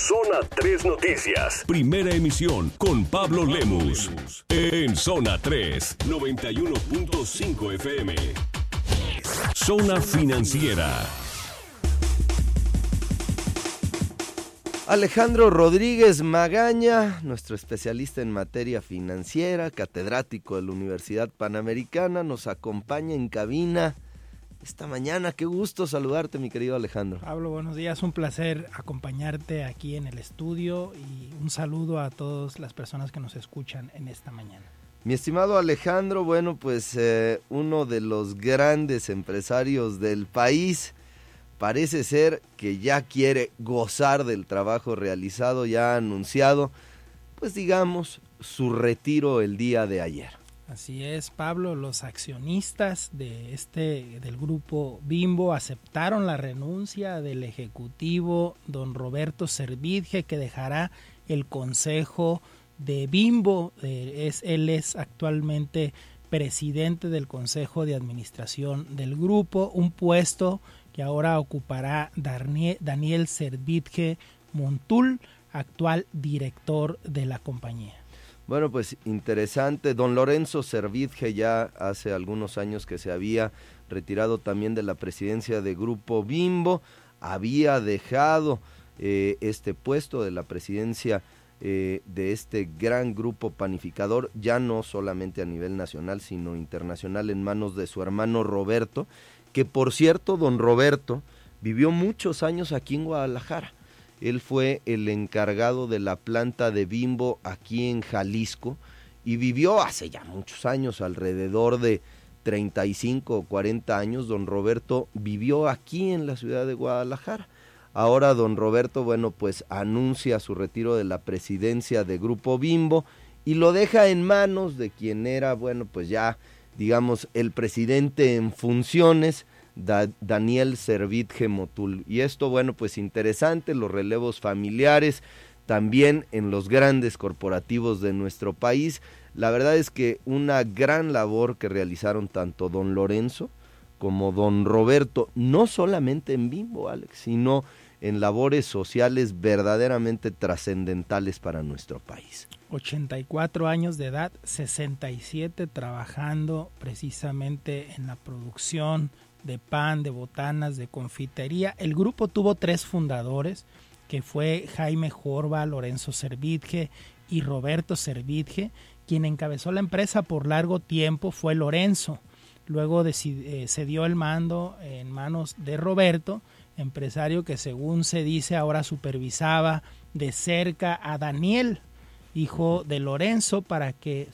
Zona 3 Noticias. Primera emisión con Pablo Lemus. En Zona 3, 91.5 FM. Zona Financiera. Alejandro Rodríguez Magaña, nuestro especialista en materia financiera, catedrático de la Universidad Panamericana, nos acompaña en cabina esta mañana. Qué gusto saludarte, mi querido Alejandro. Pablo, buenos días. Un placer acompañarte aquí en el estudio y un saludo a todas las personas que nos escuchan en esta mañana. Mi estimado Alejandro, bueno, pues eh, uno de los grandes empresarios del país parece ser que ya quiere gozar del trabajo realizado, ya ha anunciado, pues digamos, su retiro el día de ayer. Así es, Pablo, los accionistas de este del grupo Bimbo aceptaron la renuncia del ejecutivo don Roberto Servidge que dejará el consejo de Bimbo, eh, es él es actualmente presidente del consejo de administración del grupo, un puesto que ahora ocupará Daniel Servidge Montul, actual director de la compañía. Bueno, pues interesante. Don Lorenzo Servidge ya hace algunos años que se había retirado también de la presidencia de Grupo Bimbo, había dejado eh, este puesto de la presidencia eh, de este gran grupo panificador, ya no solamente a nivel nacional, sino internacional, en manos de su hermano Roberto, que por cierto, don Roberto vivió muchos años aquí en Guadalajara él fue el encargado de la planta de Bimbo aquí en Jalisco y vivió hace ya muchos años, alrededor de 35 o 40 años, don Roberto vivió aquí en la ciudad de Guadalajara. Ahora don Roberto, bueno, pues anuncia su retiro de la presidencia de Grupo Bimbo y lo deja en manos de quien era, bueno, pues ya, digamos, el presidente en funciones, Daniel Servit Gemotul. Y esto, bueno, pues interesante, los relevos familiares, también en los grandes corporativos de nuestro país. La verdad es que una gran labor que realizaron tanto don Lorenzo como don Roberto, no solamente en Bimbo, Alex, sino en labores sociales verdaderamente trascendentales para nuestro país. 84 años de edad, 67 trabajando precisamente en la producción, de pan, de botanas, de confitería. El grupo tuvo tres fundadores, que fue Jaime Jorba, Lorenzo Servitje y Roberto Servitje. Quien encabezó la empresa por largo tiempo fue Lorenzo. Luego eh, se dio el mando en manos de Roberto, empresario que según se dice ahora supervisaba de cerca a Daniel, hijo de Lorenzo, para que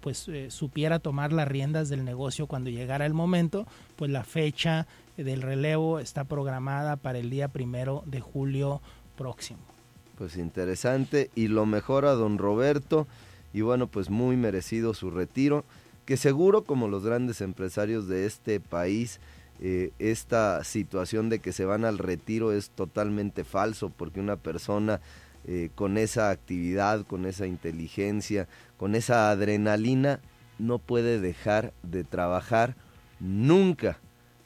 pues, eh, supiera tomar las riendas del negocio cuando llegara el momento, pues la fecha del relevo está programada para el día primero de julio próximo. Pues interesante y lo mejor a don Roberto y bueno, pues muy merecido su retiro, que seguro como los grandes empresarios de este país, eh, esta situación de que se van al retiro es totalmente falso porque una persona eh, con esa actividad, con esa inteligencia, con esa adrenalina, no puede dejar de trabajar nunca.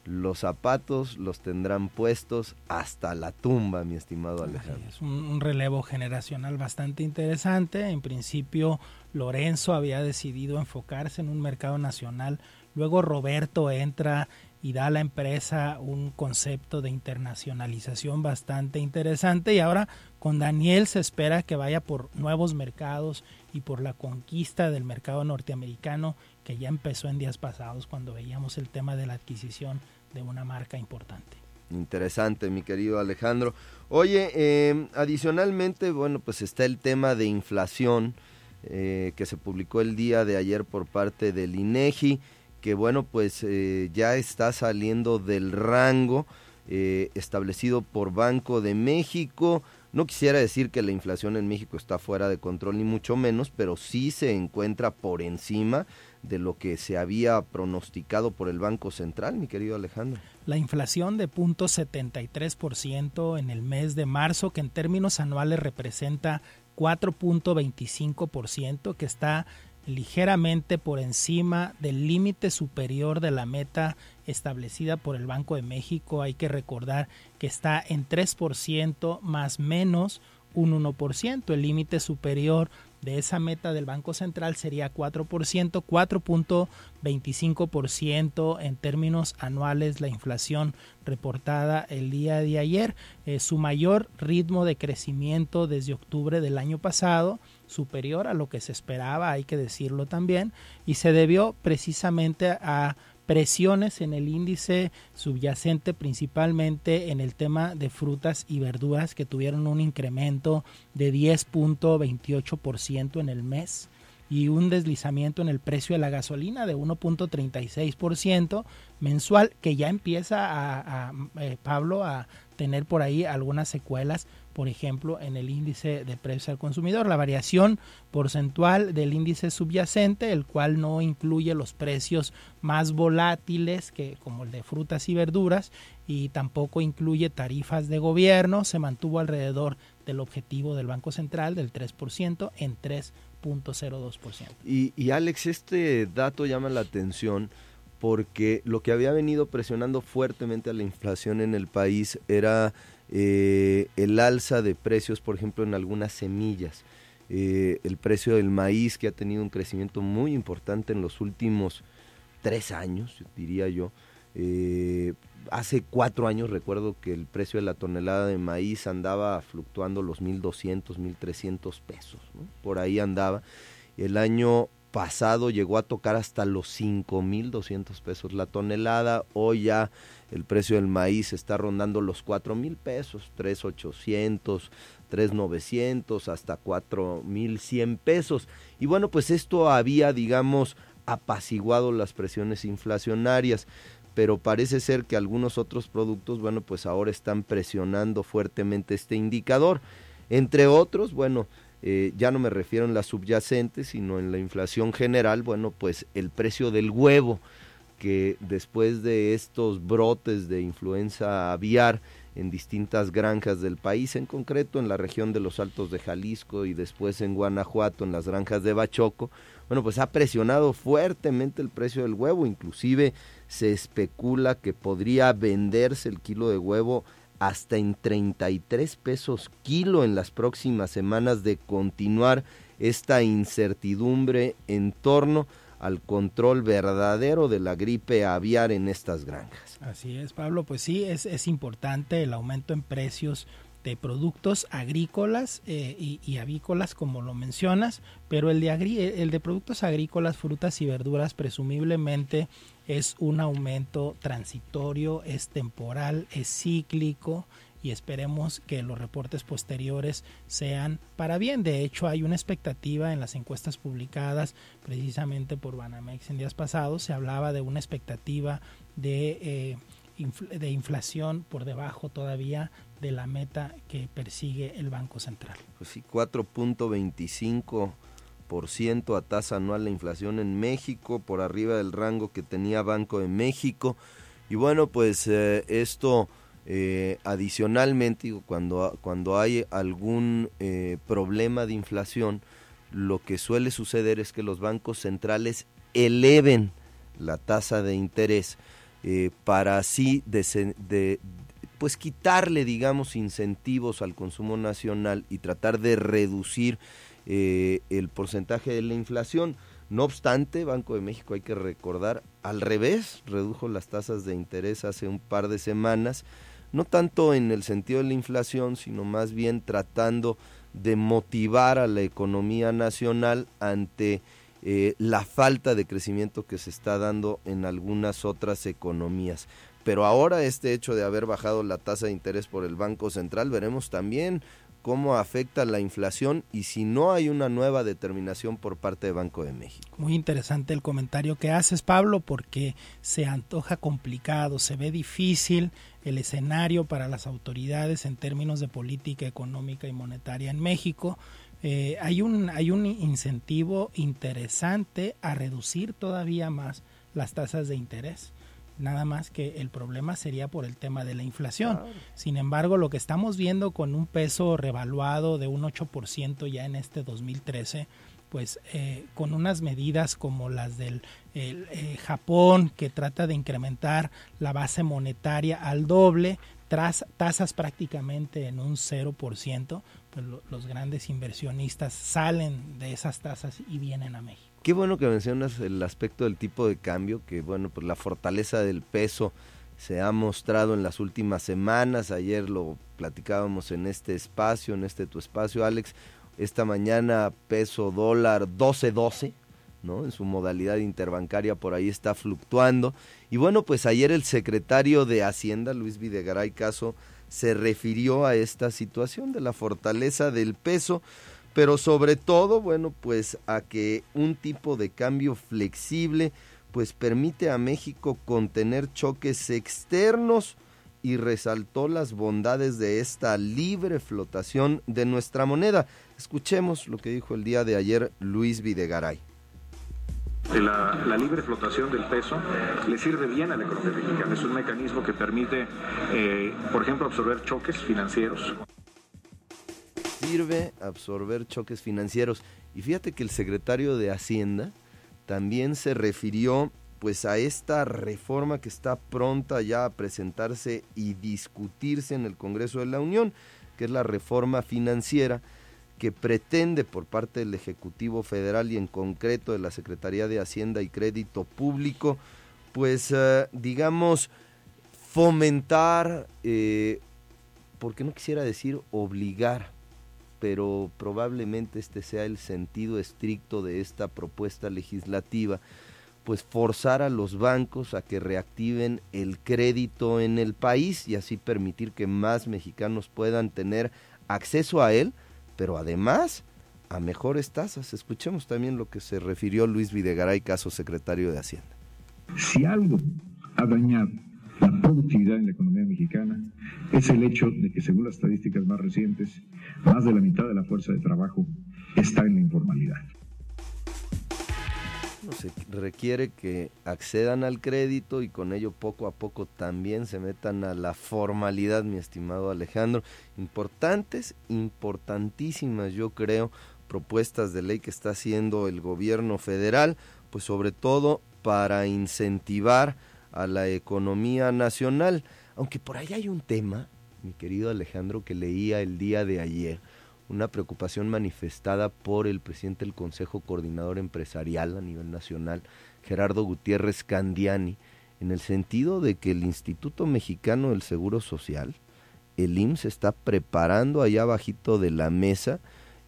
Los zapatos los tendrán puestos hasta la tumba, mi estimado Alejandro. Es un, relevo generacional bastante interesante. En principio, Lorenzo había decidido enfocarse en un mercado nacional. Luego Roberto entra y da a la empresa un concepto de internacionalización bastante interesante y ahora con Daniel se espera que vaya por nuevos mercados y por la conquista del mercado norteamericano que ya empezó en días pasados cuando veíamos el tema de la adquisición de una marca importante. Interesante, mi querido Alejandro. Oye, em, adicionalmente, bueno, pues está el tema de inflación eh, que se publicó el día de ayer por parte del INEGI que bueno, pues eh, ya está saliendo del rango eh, establecido por Banco de México. No quisiera decir que la inflación en México está fuera de control, ni mucho menos, pero sí se encuentra por encima de lo que se había pronosticado por el Banco Central, mi querido Alejandro. La inflación de 0.73% en el mes de marzo, que en términos anuales representa 4.25%, que está ligeramente por encima del límite superior de la meta establecida por el Banco de México. Hay que recordar que está en 3% más menos un 1%. El límite superior de esa meta del Banco Central sería 4%, 4.25% en términos anuales la inflación reportada el día de ayer, eh, su mayor ritmo de crecimiento desde octubre del año pasado, superior a lo que se esperaba, hay que decirlo también, y se debió precisamente a presiones en el índice subyacente principalmente en el tema de frutas y verduras que tuvieron un incremento de 10.28% en el mes y un deslizamiento en el precio de la gasolina de 1.36% mensual que ya empieza a, eh, Pablo a tener por ahí algunas secuelas por ejemplo, en el índice de precios al consumidor, la variación porcentual del índice subyacente, el cual no incluye los precios más volátiles que como el de frutas y verduras y tampoco incluye tarifas de gobierno, se mantuvo alrededor del objetivo del Banco Central del 3% en 3.02%. Y, y Alex, este dato llama la atención porque lo que había venido presionando fuertemente a la inflación en el país era eh, el alza de precios, por ejemplo, en algunas semillas. Eh, el precio del maíz que ha tenido un crecimiento muy importante en los últimos tres años, diría yo. Eh, hace cuatro años recuerdo que el precio de la tonelada de maíz andaba fluctuando los 1.200, 1.300 pesos, por ahí andaba. El año pasado llegó a tocar hasta los 5.200 pesos la tonelada, hoy ya el precio del maíz está rondando los cuatro mil pesos, tres ochocientos, tres novecientos, hasta cuatro mil cien pesos. Y bueno, pues esto había, digamos, apaciguado las presiones inflacionarias, pero parece ser que algunos otros productos, bueno, pues ahora están presionando fuertemente este indicador. Entre otros, bueno, eh, ya no me refiero en la subyacente, sino en la inflación general, bueno, pues el precio del huevo que después de estos brotes de influenza aviar en distintas granjas del país, en concreto en la región de los Altos de Jalisco y después en Guanajuato, en las granjas de Bachoco, bueno, pues ha presionado fuertemente el precio del huevo, inclusive se especula que podría venderse el kilo de huevo hasta en 33 pesos kilo en las próximas semanas de continuar esta incertidumbre en torno al control verdadero de la gripe aviar en estas granjas. Así es, Pablo, pues sí, es, es importante el aumento en precios de productos agrícolas eh, y, avícolas, como lo mencionas, pero el de, el de productos agrícolas, frutas y verduras, presumiblemente es un aumento transitorio, es temporal, es cíclico y esperemos que los reportes posteriores sean para bien. De hecho, hay una expectativa en las encuestas publicadas precisamente por Banamex en días pasados. Se hablaba de una expectativa de, eh, de inflación por debajo todavía de la meta que persigue el Banco Central. Pues sí, 4.25% a tasa anual la inflación en México, por arriba del rango que tenía Banco de México. Y bueno, pues eh, esto eh, adicionalmente, cuando, cuando hay algún eh, problema de inflación, lo que suele suceder es que los bancos centrales eleven la tasa de interés eh, para así de, pues quitarle digamos incentivos al consumo nacional y tratar de reducir el porcentaje de la inflación. No obstante, Banco de México hay que recordar, al revés, redujo las tasas de interés hace un par de semanas no tanto en el sentido de la inflación, sino más bien tratando de motivar a la economía nacional ante eh, la falta de crecimiento que se está dando en algunas otras economías. Pero ahora este hecho de haber bajado la tasa de interés por el Banco Central, veremos también cómo afecta la inflación y si no hay una nueva determinación por parte de Banco de México. Muy interesante el comentario que haces, Pablo, porque se antoja complicado, se ve difícil el escenario para las autoridades en términos de política económica y monetaria en México. Eh, hay, un, hay un incentivo interesante a reducir todavía más las tasas de interés nada más que el problema sería por el tema de la inflación. Sin embargo, lo que estamos viendo con un peso revaluado de un 8% ya en este 2013, pues eh, con unas medidas como las del eh, Japón, que trata de incrementar la base monetaria al doble, tras tasas prácticamente en un 0%, pues los grandes inversionistas salen de esas tasas y vienen a México. Qué bueno que mencionas el aspecto del tipo de cambio, que bueno, pues la fortaleza del peso se ha mostrado en las últimas semanas, ayer lo platicábamos en este espacio, en este tu espacio, Alex, esta mañana peso dólar 12-12, ¿no? En su modalidad interbancaria por ahí está fluctuando. Y bueno, pues ayer el secretario de Hacienda, Luis Videgaray Caso, se refirió a esta situación de la fortaleza del peso, pero sobre todo, bueno, pues a que un tipo de cambio flexible pues permite a México contener choques externos y resaltó las bondades de esta libre flotación de nuestra moneda. Escuchemos lo que dijo el día de ayer Luis Videgaray. La, libre flotación del peso le sirve bien a la economía mexicana. Es un mecanismo que permite, eh, por ejemplo, absorber choques financieros. Sirve absorber choques financieros. Y fíjate que el secretario de Hacienda también se refirió pues a esta reforma que está pronta ya a presentarse y discutirse en el Congreso de la Unión, que es la reforma financiera que pretende por parte del Ejecutivo Federal y en concreto de la Secretaría de Hacienda y Crédito Público, pues eh, digamos fomentar, eh, porque no quisiera decir obligar, pero probablemente este sea el sentido estricto de esta propuesta legislativa, pues forzar a los bancos a que reactiven el crédito en el país y así permitir que más mexicanos puedan tener acceso a él pero además a mejores tasas. Escuchemos también lo que se refirió Luis Videgaray, caso secretario de Hacienda. Si algo ha dañado la productividad en la economía mexicana es el hecho de que según las estadísticas más recientes, más de la mitad de la fuerza de trabajo está en la informalidad se requiere que accedan al crédito y con ello poco a poco también se metan a la formalidad, mi estimado Alejandro. Importantes, importantísimas, yo creo, propuestas de ley que está haciendo el gobierno federal, pues sobre todo para incentivar a la economía nacional. Aunque por ahí hay un tema, mi querido Alejandro, que leía el día de ayer una preocupación manifestada por el presidente del Consejo Coordinador Empresarial a nivel nacional, Gerardo Gutiérrez Candiani, en el sentido de que el Instituto Mexicano del Seguro Social, el IMSS, está preparando allá bajito de la mesa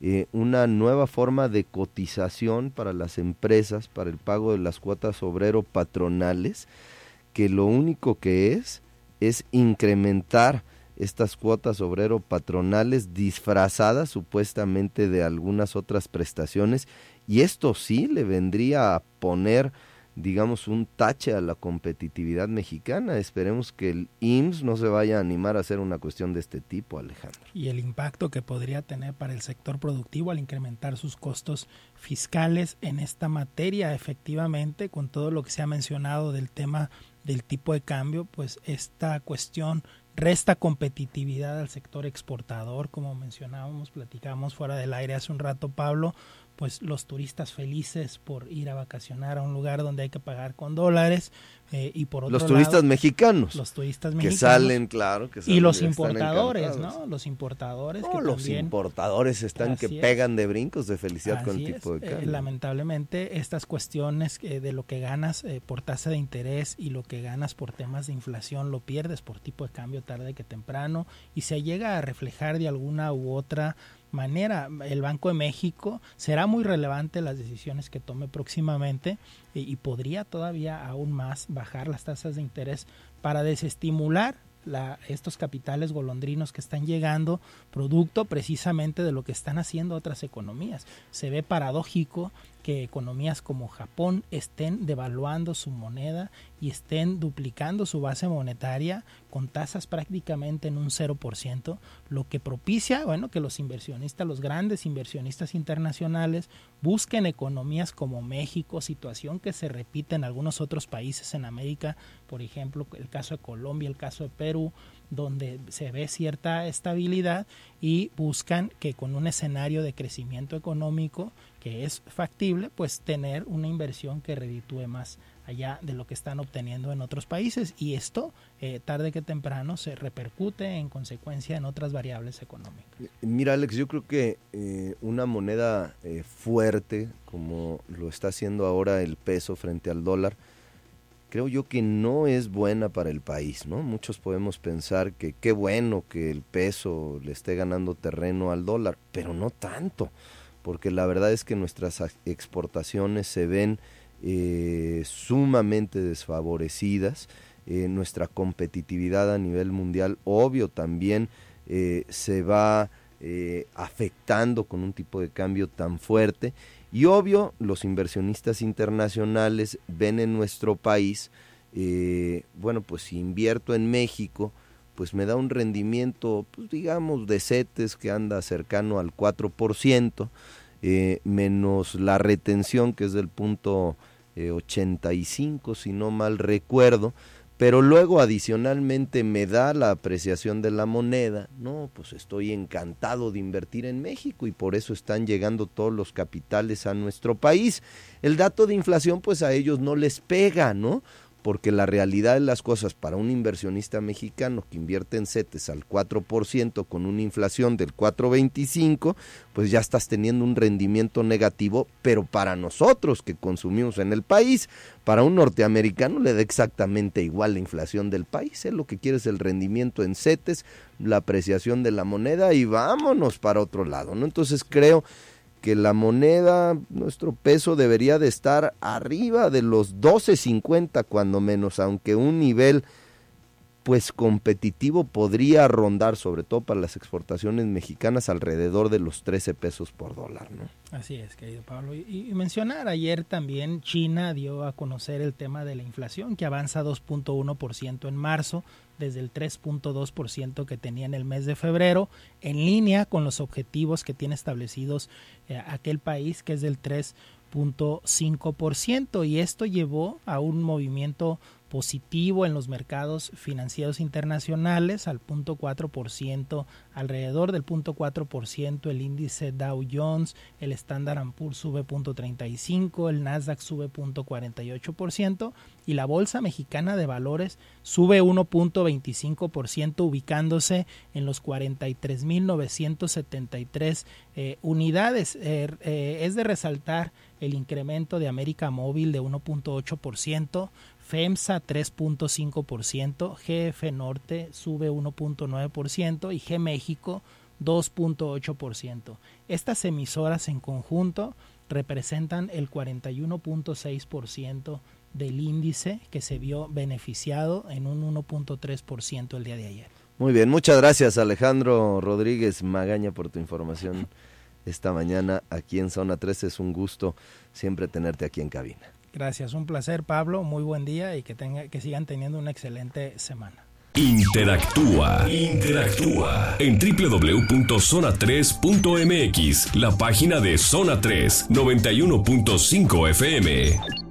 eh, una nueva forma de cotización para las empresas, para el pago de las cuotas obrero patronales, que lo único que es es incrementar estas cuotas obrero patronales disfrazadas supuestamente de algunas otras prestaciones y esto sí le vendría a poner digamos un tache a la competitividad mexicana. Esperemos que el IMSS no se vaya a animar a hacer una cuestión de este tipo, Alejandro. Y el impacto que podría tener para el sector productivo al incrementar sus costos fiscales en esta materia, efectivamente, con todo lo que se ha mencionado del tema del tipo de cambio, pues esta cuestión resta competitividad al sector exportador, como mencionábamos, platicamos fuera del aire hace un rato, Pablo, pues los turistas felices por ir a vacacionar a un lugar donde hay que pagar con dólares eh, y por otro los turistas mexicanos. los turistas mexicanos que salen claro que y los importadores no los importadores que los importadores están que pegan de brincos de felicidad con el tipo de eh, cambio. lamentablemente estas cuestiones eh, de lo que ganas por tasa de interés y lo que ganas por temas de inflación lo pierdes por tipo de cambio tarde que temprano y se llega a reflejar de alguna u otra manera. El Banco de México será muy relevante las decisiones que tome próximamente y, podría todavía aún más bajar las tasas de interés para desestimular la, estos capitales golondrinos que están llegando, producto precisamente de lo que están haciendo otras economías. Se ve paradójico que economías como Japón estén devaluando su moneda y estén duplicando su base monetaria con tasas prácticamente en un 0%, lo que propicia, bueno, que los inversionistas, los grandes inversionistas internacionales busquen economías como México, situación que se repite en algunos otros países en América, por ejemplo, el caso de Colombia, el caso de Perú, donde se ve cierta estabilidad y buscan que con un escenario de crecimiento económico que es factible, pues tener una inversión que reditúe más allá de lo que están obteniendo en otros países y esto eh, tarde que temprano se repercute en consecuencia en otras variables económicas. Mira Alex, yo creo que eh, una moneda eh, fuerte como lo está haciendo ahora el peso frente al dólar, creo yo que no es buena para el país, ¿no? Muchos podemos pensar que qué bueno que el peso le esté ganando terreno al dólar, pero no tanto, porque la verdad es que nuestras exportaciones se ven eh, sumamente desfavorecidas. Eh, nuestra competitividad a nivel mundial, obvio, también eh, se va afectando con un tipo de cambio tan fuerte. Y obvio, los inversionistas internacionales ven en nuestro país, bueno, pues si invierto en México, pues me da un rendimiento, pues digamos, de CETES que anda cercano al 4%, menos la retención que es del punto 85, eh, si no mal recuerdo, pero luego adicionalmente me da la apreciación de la moneda, no, pues estoy encantado de invertir en México y por eso están llegando todos los capitales a nuestro país. El dato de inflación pues a ellos no les pega, ¿no? Porque la realidad de las cosas para un inversionista mexicano que invierte en CETES al 4% con una inflación del 4.25, pues ya estás teniendo un rendimiento negativo, pero para nosotros que consumimos en el país, para un norteamericano le da exactamente igual la inflación del país, ¿eh? lo que quiere es el rendimiento en CETES, la apreciación de la moneda y vámonos para otro lado, ¿no? Entonces creo que la moneda, nuestro peso debería de estar arriba de los 12.50 cuando menos, aunque un nivel pues competitivo podría rondar, sobre todo para las exportaciones mexicanas, alrededor de los 13 pesos por dólar, ¿no? Así es, querido Pablo. Y, mencionar, ayer también China dio a conocer el tema de la inflación, que avanza 2.1% en marzo, desde el 3.2% que tenía en el mes de febrero, en línea con los objetivos que tiene establecidos eh, aquel país, que es del 3.5%, y esto llevó a un movimiento positivo en los mercados financieros internacionales al punto 4%, alrededor del punto 4% el índice Dow Jones, el Standard Poor's sube punto 35, el Nasdaq sube punto 48% y la Bolsa Mexicana de Valores sube 1.25% ubicándose en los 43.973 eh, unidades. Er, eh, es de resaltar el incremento de América Móvil de 1.8%, FEMSA 3.5%, GF Norte sube 1.9% y G México 2.8%. Estas emisoras en conjunto representan el 41.6% del índice que se vio beneficiado en un 1.3% el día de ayer. Muy bien, muchas gracias Alejandro Rodríguez Magaña por tu información esta mañana aquí en Zona 3. Es un gusto siempre tenerte aquí en cabina. Gracias, un placer Pablo, muy buen día y que, tenga, que sigan teniendo una excelente semana. Interactúa, interactúa en www.zona3.mx, la página de Zona 3, 91.5 FM.